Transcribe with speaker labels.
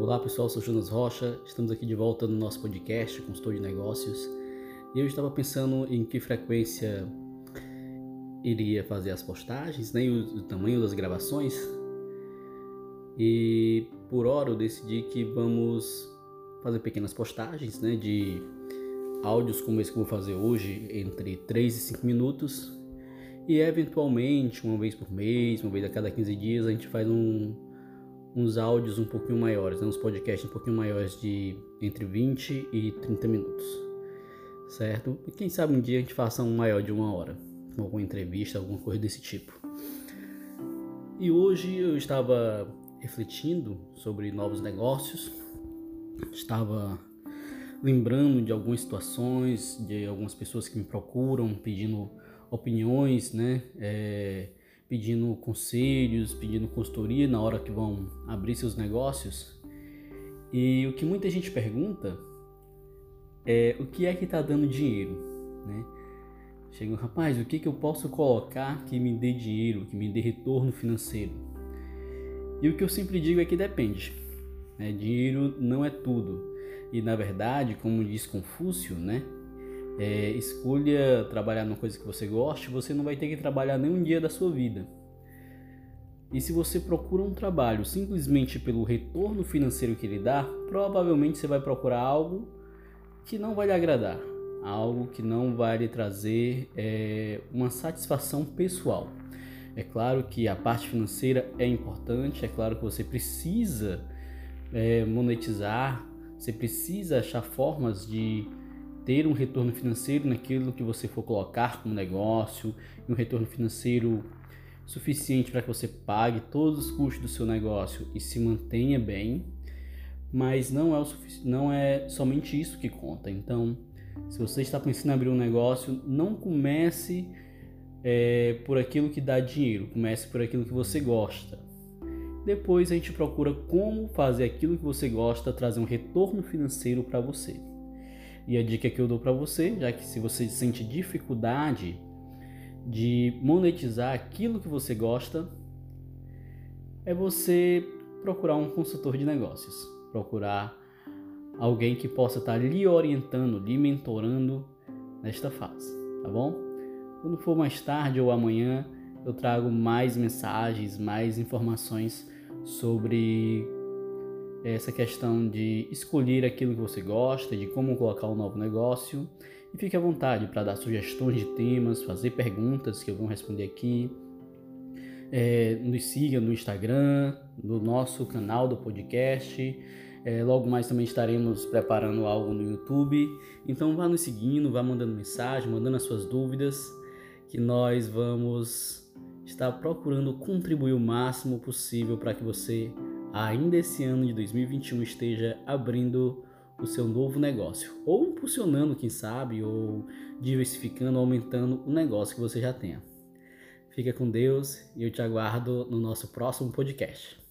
Speaker 1: Olá pessoal, sou Jonas Rocha, estamos aqui de volta no nosso podcast Consultor de Negócios. E eu estava pensando em que frequência iria fazer as postagens, né, e o, o tamanho das gravações. E por hora eu decidi que vamos fazer pequenas postagens né, de áudios como esse que eu vou fazer hoje, entre 3 e 5 minutos. E eventualmente uma vez por mês, uma vez a cada 15 dias a gente faz um uns áudios um pouquinho maiores, né? uns podcasts um pouquinho maiores de entre 20 e 30 minutos, certo? E quem sabe um dia a gente faça um maior de uma hora, alguma entrevista, alguma coisa desse tipo. E hoje eu estava refletindo sobre novos negócios, estava lembrando de algumas situações, de algumas pessoas que me procuram pedindo opiniões, né? É, pedindo conselhos, pedindo consultoria na hora que vão abrir seus negócios. E o que muita gente pergunta é o que é que está dando dinheiro, né? Chega, rapaz, o que, que eu posso colocar que me dê dinheiro, que me dê retorno financeiro? E o que eu sempre digo é que depende. Né? Dinheiro não é tudo. E na verdade, como diz Confúcio, né? É, escolha trabalhar numa coisa que você goste, você não vai ter que trabalhar nenhum dia da sua vida. E se você procura um trabalho simplesmente pelo retorno financeiro que ele dá, provavelmente você vai procurar algo que não vai lhe agradar, algo que não vai lhe trazer é, uma satisfação pessoal. É claro que a parte financeira é importante, é claro que você precisa é, monetizar, você precisa achar formas de ter um retorno financeiro naquilo que você for colocar como negócio, um retorno financeiro suficiente para que você pague todos os custos do seu negócio e se mantenha bem, mas não é, o não é somente isso que conta. Então, se você está pensando em abrir um negócio, não comece é, por aquilo que dá dinheiro, comece por aquilo que você gosta. Depois a gente procura como fazer aquilo que você gosta trazer um retorno financeiro para você. E a dica que eu dou para você, já que se você sente dificuldade de monetizar aquilo que você gosta, é você procurar um consultor de negócios, procurar alguém que possa estar lhe orientando, lhe mentorando nesta fase, tá bom? Quando for mais tarde ou amanhã, eu trago mais mensagens, mais informações sobre essa questão de escolher aquilo que você gosta, de como colocar um novo negócio. E fique à vontade para dar sugestões de temas, fazer perguntas que eu vou responder aqui. É, nos siga no Instagram, no nosso canal do podcast. É, logo mais também estaremos preparando algo no YouTube. Então vá nos seguindo, vá mandando mensagem, mandando as suas dúvidas, que nós vamos estar procurando contribuir o máximo possível para que você ainda esse ano de 2021 esteja abrindo o seu novo negócio, ou impulsionando, quem sabe, ou diversificando, aumentando o negócio que você já tenha. Fica com Deus e eu te aguardo no nosso próximo podcast.